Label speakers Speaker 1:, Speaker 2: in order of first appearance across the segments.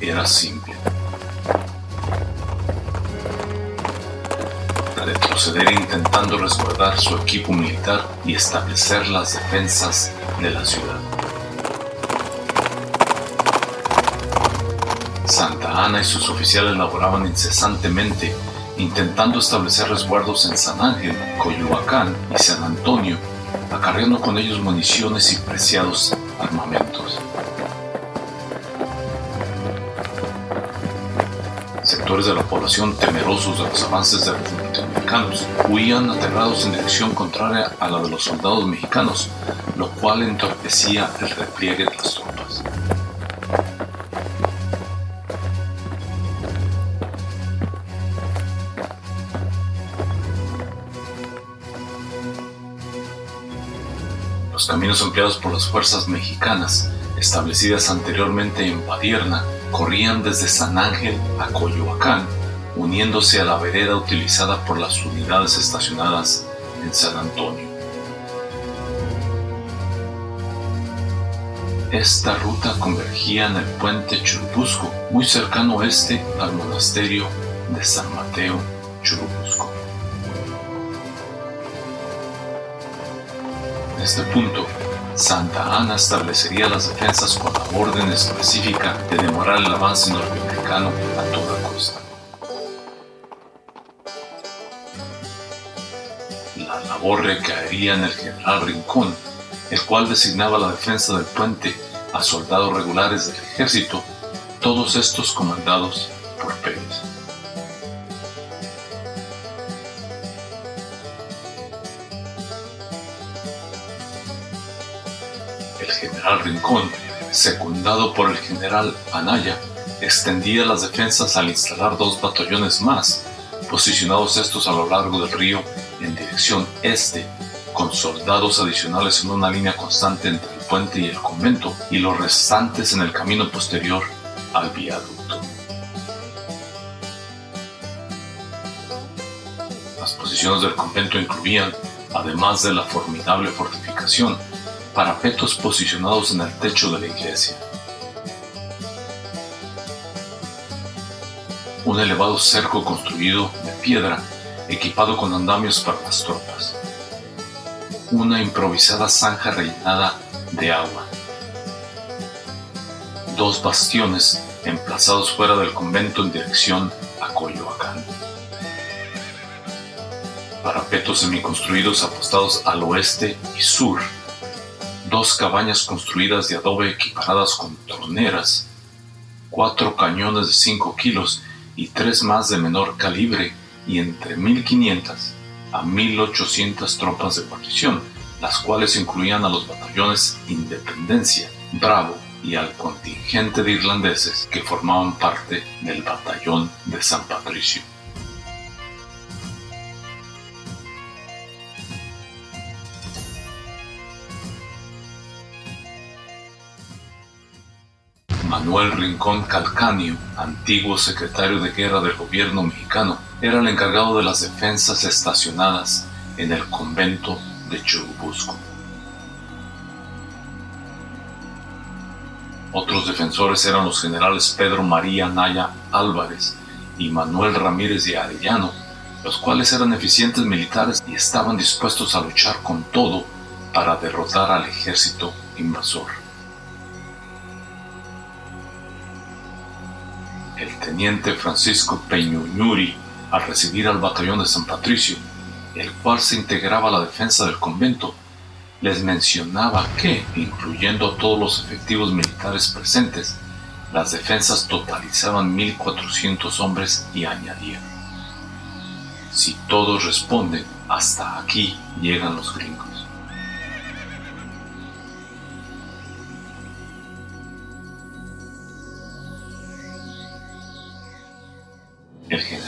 Speaker 1: Era simple. Retroceder intentando resguardar su equipo militar y establecer las defensas de la ciudad. Santa Ana y sus oficiales laboraban incesantemente intentando establecer resguardos en San Ángel, Coyoacán y San Antonio, acarreando con ellos municiones y preciados armamentos. Sectores de la población temerosos de los avances de los norteamericanos huían aterrados en dirección contraria a la de los soldados mexicanos, lo cual entorpecía el repliegue de las tropas. Los caminos empleados por las fuerzas mexicanas, establecidas anteriormente en Padierna, corrían desde San Ángel a Coyoacán, uniéndose a la vereda utilizada por las unidades estacionadas en San Antonio. Esta ruta convergía en el puente Churubusco, muy cercano oeste al monasterio de San Mateo Churubusco. En este punto, Santa Ana establecería las defensas con la orden específica de demorar el avance norteamericano a toda costa. La labor recaería en el general Rincón, el cual designaba la defensa del puente a soldados regulares del ejército, todos estos comandados por Pérez. El general Rincón, secundado por el general Anaya, extendía las defensas al instalar dos batallones más, posicionados estos a lo largo del río en dirección este, con soldados adicionales en una línea constante entre el puente y el convento, y los restantes en el camino posterior al viaducto. Las posiciones del convento incluían, además de la formidable fortificación, parapetos posicionados en el techo de la iglesia. Un elevado cerco construido de piedra, equipado con andamios para las tropas. Una improvisada zanja rellenada de agua. Dos bastiones emplazados fuera del convento en dirección a Coyoacán. Parapetos semiconstruidos apostados al oeste y sur dos cabañas construidas de adobe equiparadas con troneras, cuatro cañones de 5 kilos y tres más de menor calibre y entre 1500 a 1800 tropas de guarnición, las cuales incluían a los batallones Independencia, Bravo y al contingente de irlandeses que formaban parte del batallón de San Patricio. Manuel Rincón Calcanio, antiguo secretario de guerra del gobierno mexicano, era el encargado de las defensas estacionadas en el convento de Churubusco. Otros defensores eran los generales Pedro María Naya Álvarez y Manuel Ramírez de Arellano, los cuales eran eficientes militares y estaban dispuestos a luchar con todo para derrotar al ejército invasor. Teniente Francisco Peñuñuri al recibir al batallón de San Patricio, el cual se integraba a la defensa del convento, les mencionaba que, incluyendo a todos los efectivos militares presentes, las defensas totalizaban 1.400 hombres y añadía, si todos responden, hasta aquí llegan los gringos.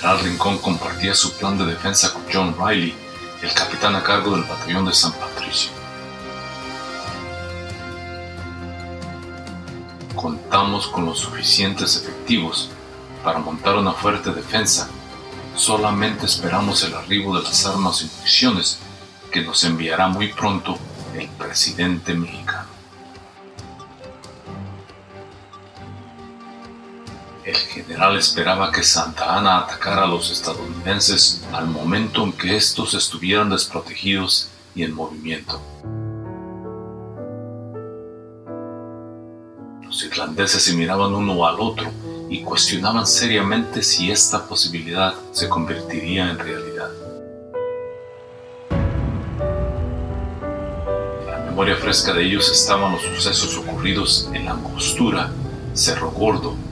Speaker 1: General Rincón compartía su plan de defensa con John Riley, el capitán a cargo del batallón de San Patricio. Contamos con los suficientes efectivos para montar una fuerte defensa. Solamente esperamos el arribo de las armas y municiones que nos enviará muy pronto el presidente mexicano. Esperaba que Santa Ana atacara a los estadounidenses al momento en que estos estuvieran desprotegidos y en movimiento. Los irlandeses se miraban uno al otro y cuestionaban seriamente si esta posibilidad se convertiría en realidad. En la memoria fresca de ellos estaban los sucesos ocurridos en la Angostura, Cerro Gordo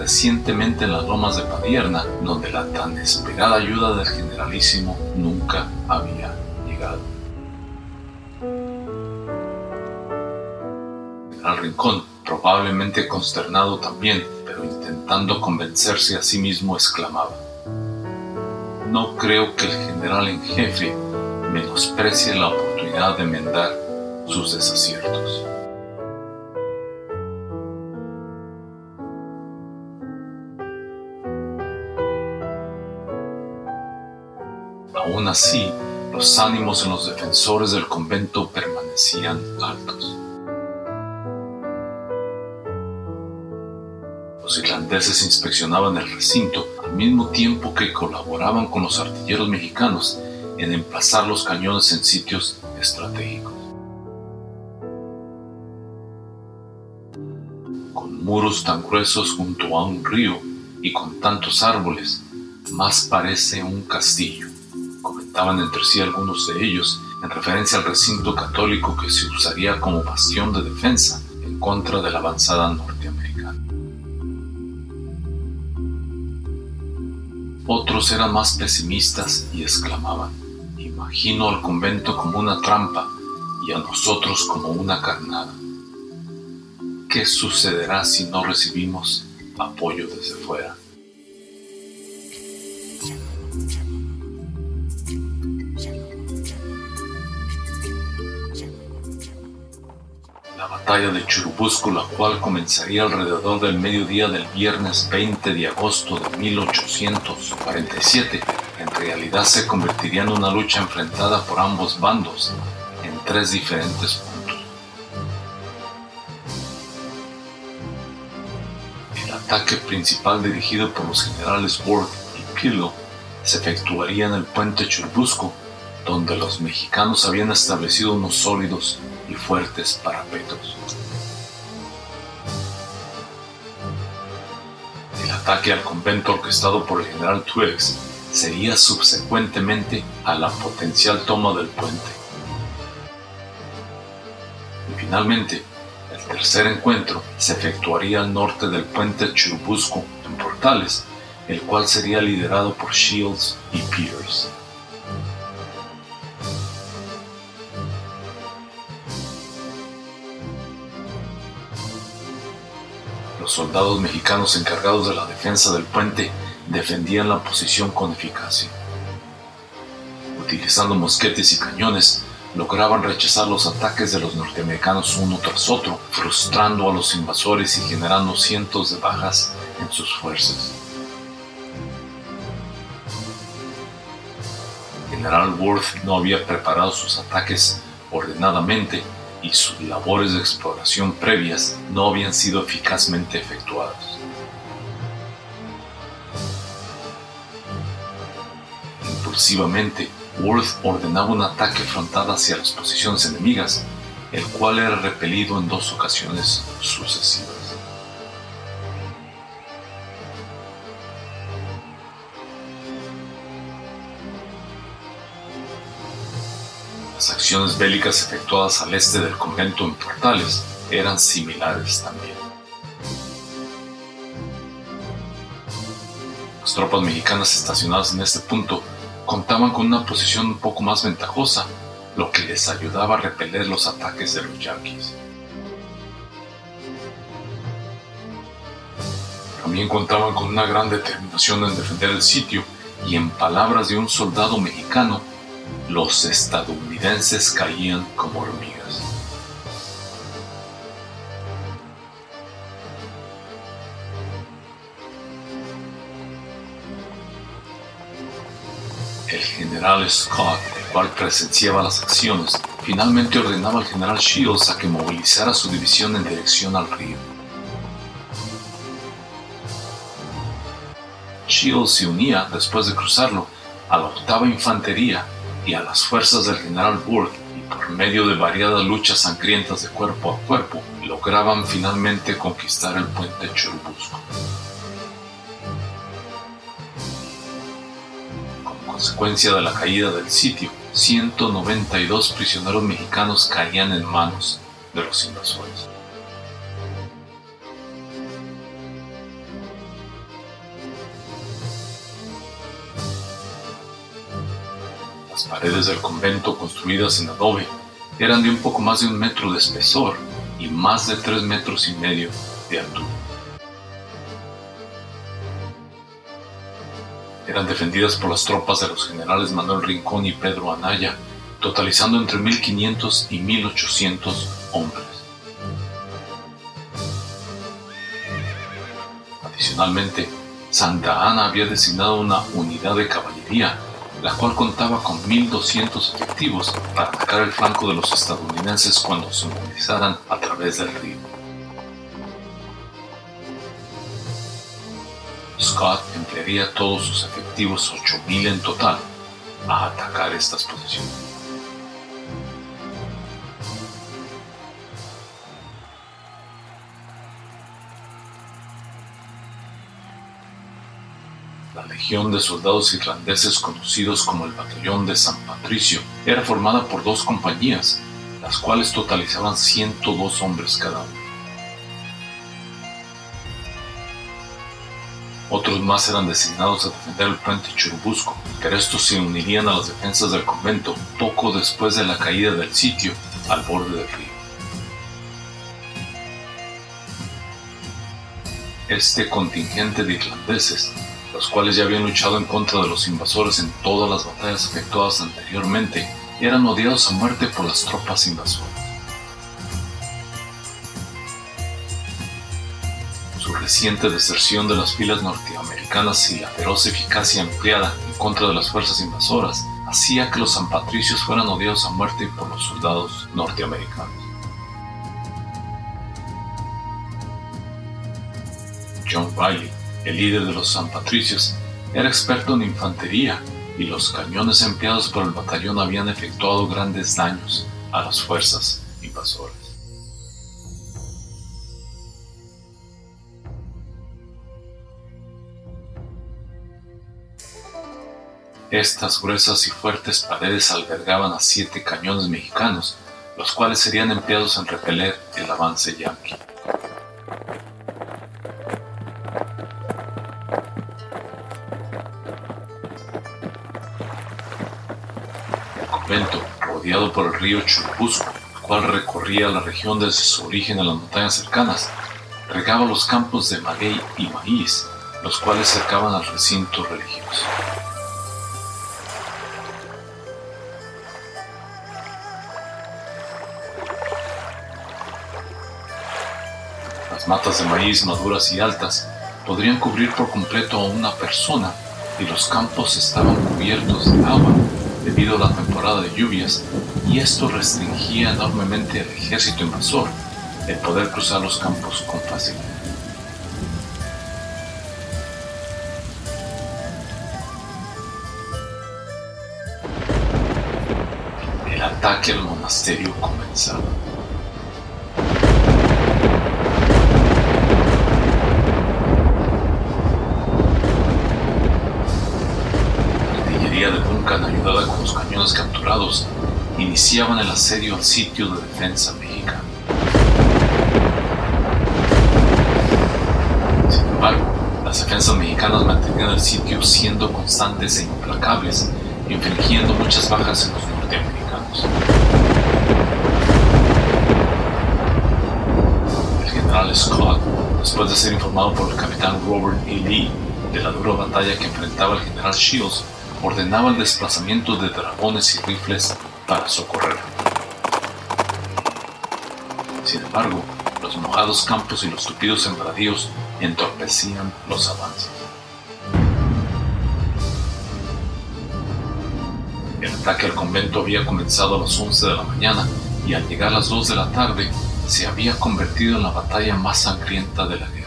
Speaker 1: recientemente en las lomas de Padierna, donde la tan esperada ayuda del generalísimo nunca había llegado. Al rincón, probablemente consternado también, pero intentando convencerse a sí mismo, exclamaba, no creo que el general en jefe menosprecie la oportunidad de enmendar sus desaciertos. Aún así, los ánimos en los defensores del convento permanecían altos. Los irlandeses inspeccionaban el recinto al mismo tiempo que colaboraban con los artilleros mexicanos en emplazar los cañones en sitios estratégicos. Con muros tan gruesos junto a un río y con tantos árboles, más parece un castillo entre sí algunos de ellos en referencia al recinto católico que se usaría como bastión de defensa en contra de la avanzada norteamericana. Otros eran más pesimistas y exclamaban, imagino al convento como una trampa y a nosotros como una carnada. ¿Qué sucederá si no recibimos apoyo desde fuera? Batalla de Churubusco, la cual comenzaría alrededor del mediodía del viernes 20 de agosto de 1847, en realidad se convertiría en una lucha enfrentada por ambos bandos en tres diferentes puntos. El ataque principal dirigido por los generales Worth y Pillow se efectuaría en el puente Churubusco, donde los mexicanos habían establecido unos sólidos y fuertes parapetos. El ataque al convento orquestado por el general Twiggs sería subsecuentemente a la potencial toma del puente. Y finalmente, el tercer encuentro se efectuaría al norte del puente Churubusco en Portales, el cual sería liderado por Shields y Peters. Los soldados mexicanos encargados de la defensa del puente defendían la posición con eficacia. Utilizando mosquetes y cañones, lograban rechazar los ataques de los norteamericanos uno tras otro, frustrando a los invasores y generando cientos de bajas en sus fuerzas. General Worth no había preparado sus ataques ordenadamente y sus labores de exploración previas no habían sido eficazmente efectuadas. Impulsivamente, Worth ordenaba un ataque frontal hacia las posiciones enemigas, el cual era repelido en dos ocasiones sucesivas. Las acciones bélicas efectuadas al este del convento en Portales eran similares también. Las tropas mexicanas estacionadas en este punto contaban con una posición un poco más ventajosa, lo que les ayudaba a repeler los ataques de los yanquis. También contaban con una gran determinación en defender el sitio y en palabras de un soldado mexicano los estadounidenses caían como hormigas. El general Scott, el cual presenciaba las acciones, finalmente ordenaba al general Shields a que movilizara su división en dirección al río. Shields se unía, después de cruzarlo, a la octava infantería y a las fuerzas del general Burke y por medio de variadas luchas sangrientas de cuerpo a cuerpo, lograban finalmente conquistar el puente Churubusco. consecuencia de la caída del sitio, 192 prisioneros mexicanos caían en manos de los invasores. Paredes del convento construidas en adobe eran de un poco más de un metro de espesor y más de tres metros y medio de altura. eran defendidas por las tropas de los generales Manuel Rincón y Pedro Anaya, totalizando entre 1.500 y 1.800 hombres. Adicionalmente, Santa Ana había designado una unidad de caballería, la cual contaba con 1.200 efectivos para atacar el flanco de los estadounidenses cuando se movilizaran a través del río. Scott emplearía todos sus efectivos, 8.000 en total, a atacar estas posiciones. Legión de soldados irlandeses conocidos como el Batallón de San Patricio era formada por dos compañías, las cuales totalizaban 102 hombres cada una. Otros más eran designados a defender el puente Churubusco, pero estos se unirían a las defensas del convento poco después de la caída del sitio al borde del río. Este contingente de irlandeses, los cuales ya habían luchado en contra de los invasores en todas las batallas efectuadas anteriormente, eran odiados a muerte por las tropas invasoras. reciente deserción de las filas norteamericanas y la feroz eficacia empleada en contra de las fuerzas invasoras hacía que los San Patricios fueran odiados a muerte por los soldados norteamericanos. John Riley, el líder de los San Patricios, era experto en infantería y los cañones empleados por el batallón habían efectuado grandes daños a las fuerzas invasoras. Estas gruesas y fuertes paredes albergaban a siete cañones mexicanos, los cuales serían empleados en repeler el avance yanqui. Rodeado por el río Churubusco, el cual recorría la región desde su origen en las montañas cercanas, regaba los campos de maguey y maíz, los cuales cercaban al recinto religioso. matas de maíz maduras y altas podrían cubrir por completo a una persona y los campos estaban cubiertos de agua debido a la temporada de lluvias y esto restringía enormemente al ejército invasor el poder cruzar los campos con facilidad. El ataque al monasterio comenzaba. Ayudada con los cañones capturados, iniciaban el asedio al sitio de defensa mexicano. Sin embargo, Las defensas mexicanas mantenían el sitio siendo constantes e implacables, infligiendo muchas bajas en los norteamericanos. El general Scott, después de ser informado por el capitán Robert E. Lee de la dura batalla que enfrentaba el general Shields, ordenaba el desplazamiento de dragones y rifles para socorrer. Sin embargo, los mojados campos y los tupidos sembradíos entorpecían los avances. El ataque al convento había comenzado a las 11 de la mañana y al llegar a las 2 de la tarde se había convertido en la batalla más sangrienta de la guerra.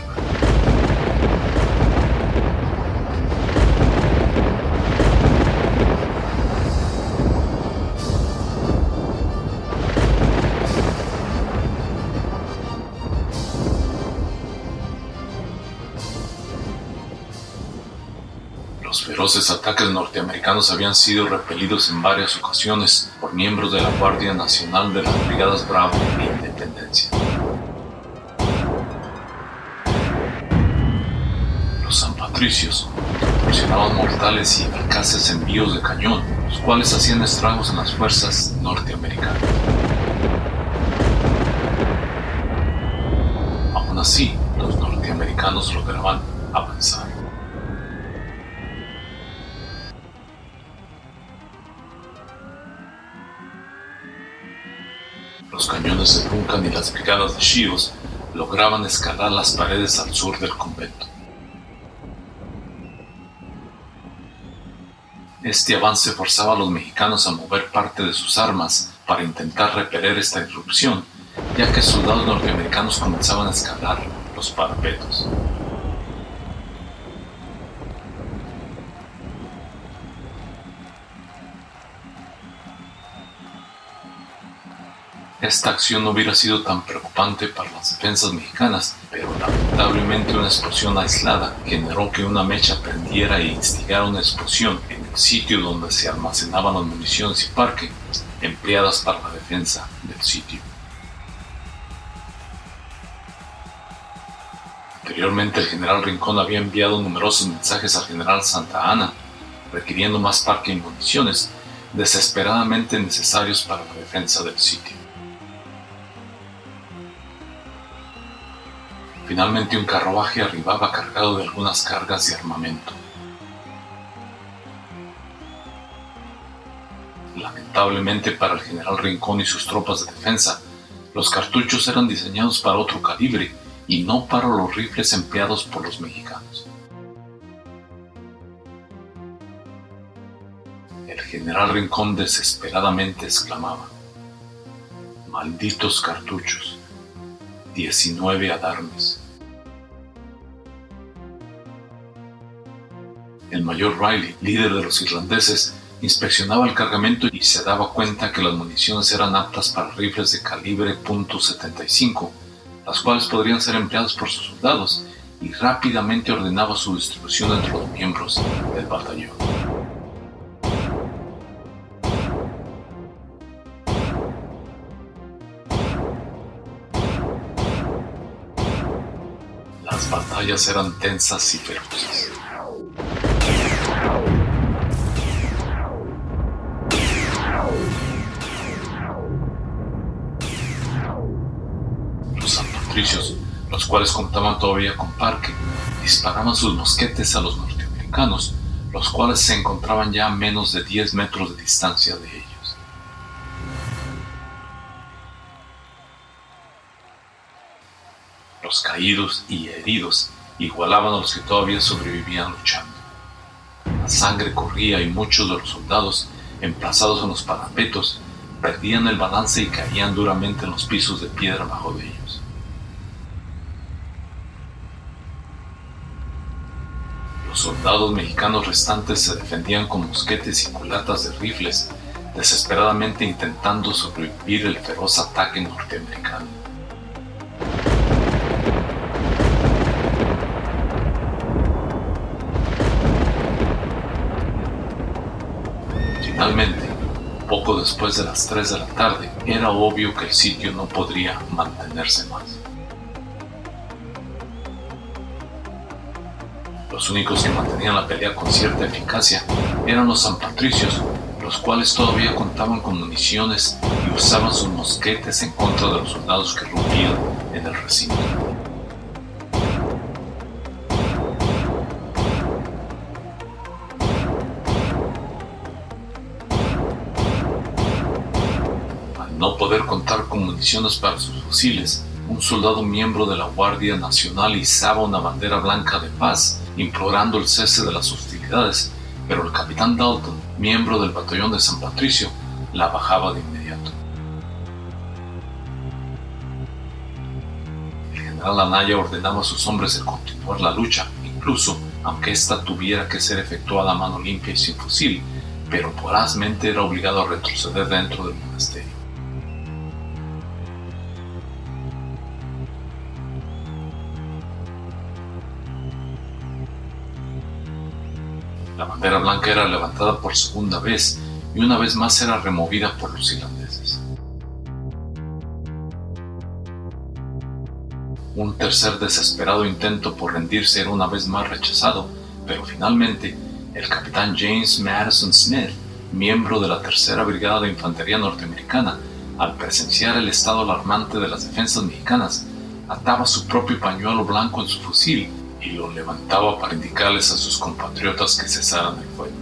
Speaker 1: Feroces ataques norteamericanos habían sido repelidos en varias ocasiones por miembros de la Guardia Nacional de las Brigadas Bravo e Independencia. Los San Patricios proporcionaban mortales y eficaces envíos de cañón, los cuales hacían estragos en las fuerzas norteamericanas. Aún así, los norteamericanos lograban avanzar. Los cañones de Duncan y las brigadas de Shields lograban escalar las paredes al sur del convento. Este avance forzaba a los mexicanos a mover parte de sus armas para intentar repeler esta irrupción, ya que soldados norteamericanos comenzaban a escalar los parapetos. Esta acción no hubiera sido tan preocupante para las defensas mexicanas, pero lamentablemente una explosión aislada generó que una mecha prendiera e instigara una explosión en el sitio donde se almacenaban las municiones y parque empleadas para la defensa del sitio. Anteriormente el general Rincón había enviado numerosos mensajes al general Santa Ana requiriendo más parque y municiones desesperadamente necesarios para la defensa del sitio. Finalmente un carruaje arribaba cargado de algunas cargas de armamento. Lamentablemente para el general Rincón y sus tropas de defensa, los cartuchos eran diseñados para otro calibre y no para los rifles empleados por los mexicanos. El general Rincón desesperadamente exclamaba, Malditos cartuchos, 19 adarmes. El mayor Riley, líder de los irlandeses, inspeccionaba el cargamento y se daba cuenta que las municiones eran aptas para rifles de calibre .75, las cuales podrían ser empleadas por sus soldados, y rápidamente ordenaba su distribución entre los miembros del batallón. Las batallas eran tensas y feroces. Los cuales contaban todavía con parque, disparaban sus mosquetes a los norteamericanos, los cuales se encontraban ya a menos de 10 metros de distancia de ellos. Los caídos y heridos igualaban a los que todavía sobrevivían luchando. La sangre corría y muchos de los soldados, emplazados en los parapetos, perdían el balance y caían duramente en los pisos de piedra bajo de ellos. Los soldados mexicanos restantes se defendían con mosquetes y culatas de rifles, desesperadamente intentando sobrevivir el feroz ataque norteamericano. Finalmente, poco después de las 3 de la tarde, era obvio que el sitio no podría mantenerse más. Los únicos que mantenían la pelea con cierta eficacia eran los San Patricios, los cuales todavía contaban con municiones y usaban sus mosquetes en contra de los soldados que rompían en el recinto. Al no poder contar con municiones para sus fusiles, un soldado miembro de la Guardia Nacional izaba una bandera blanca de paz, implorando el cese de las hostilidades, pero el capitán Dalton, miembro del batallón de San Patricio, la bajaba de inmediato. El general Anaya ordenaba a sus hombres el continuar la lucha, incluso aunque ésta tuviera que ser efectuada a mano limpia y sin fusil, pero vorazmente era obligado a retroceder dentro del monasterio. Blanca era levantada por segunda vez y una vez más era removida por los irlandeses. Un tercer desesperado intento por rendirse era una vez más rechazado, pero finalmente el capitán James Madison Smith, miembro de la Tercera Brigada de Infantería Norteamericana, al presenciar el estado alarmante de las defensas mexicanas, ataba su propio pañuelo blanco en su fusil y lo levantaba para indicarles a sus compatriotas que cesaran el fuego.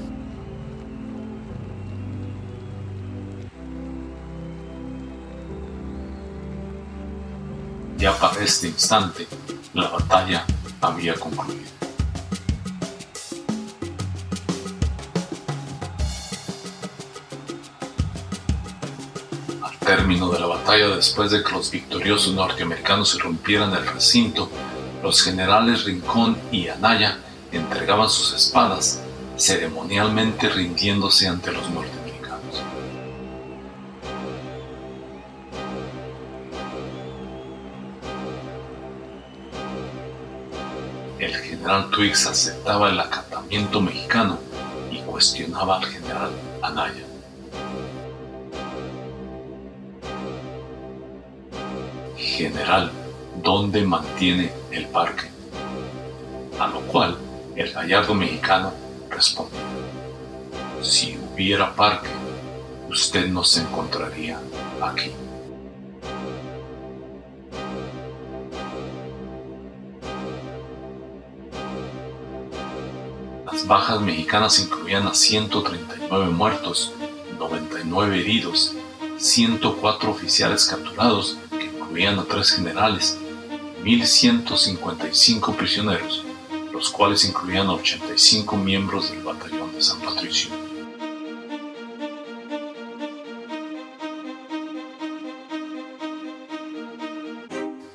Speaker 1: Ya para este instante, la batalla había concluido. Al término de la batalla, después de que los victoriosos norteamericanos irrumpieran el recinto, los generales Rincón y Anaya entregaban sus espadas, ceremonialmente rindiéndose ante los norteamericanos. El general Twiggs aceptaba el acatamiento mexicano y cuestionaba al general Anaya. General, ¿dónde mantiene el parque? A lo cual el gallardo mexicano respondió, si hubiera parque, usted no se encontraría aquí. Las bajas mexicanas incluían a 139 muertos, 99 heridos, 104 oficiales capturados, que incluían a tres generales, 1.155 prisioneros, los cuales incluían a 85 miembros del batallón de San Patricio.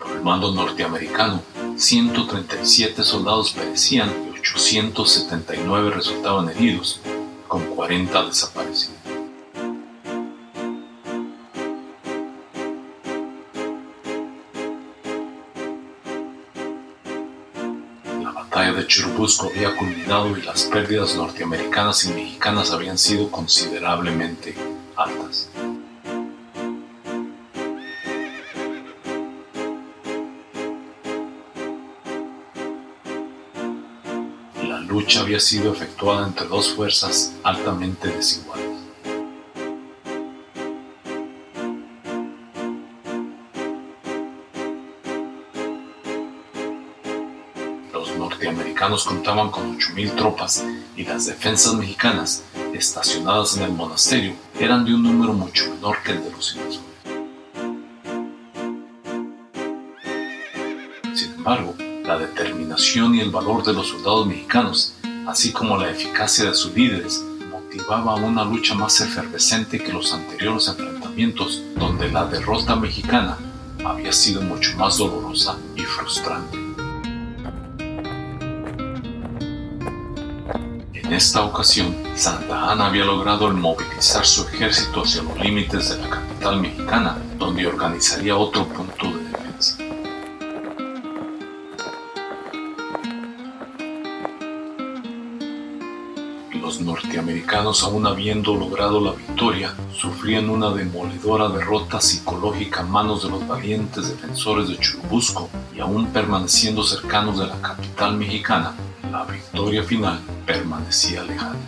Speaker 1: Por el mando norteamericano, 137 soldados perecían y 879 resultaban heridos, con 40 desaparecidos. De Churubusco había culminado y las pérdidas norteamericanas y mexicanas habían sido considerablemente altas. La lucha había sido efectuada entre dos fuerzas altamente desiguales. Norteamericanos contaban con 8.000 tropas y las defensas mexicanas, estacionadas en el monasterio, eran de un número mucho menor que el de los invasores. Sin embargo, la determinación y el valor de los soldados mexicanos, así como la eficacia de sus líderes, motivaba una lucha más efervescente que los anteriores enfrentamientos, donde la derrota mexicana había sido mucho más dolorosa y frustrante. En esta ocasión, Santa Ana había logrado movilizar su ejército hacia los límites de la capital mexicana, donde organizaría otro punto de defensa. Los norteamericanos, aún habiendo logrado la victoria, sufrían una demoledora derrota psicológica a manos de los valientes defensores de Churubusco y aún permaneciendo cercanos de la capital mexicana, la victoria final permanecía lejana.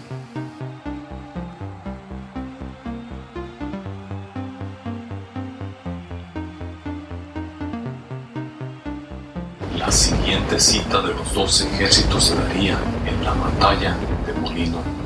Speaker 1: La siguiente cita de los dos ejércitos se daría en la batalla de Molino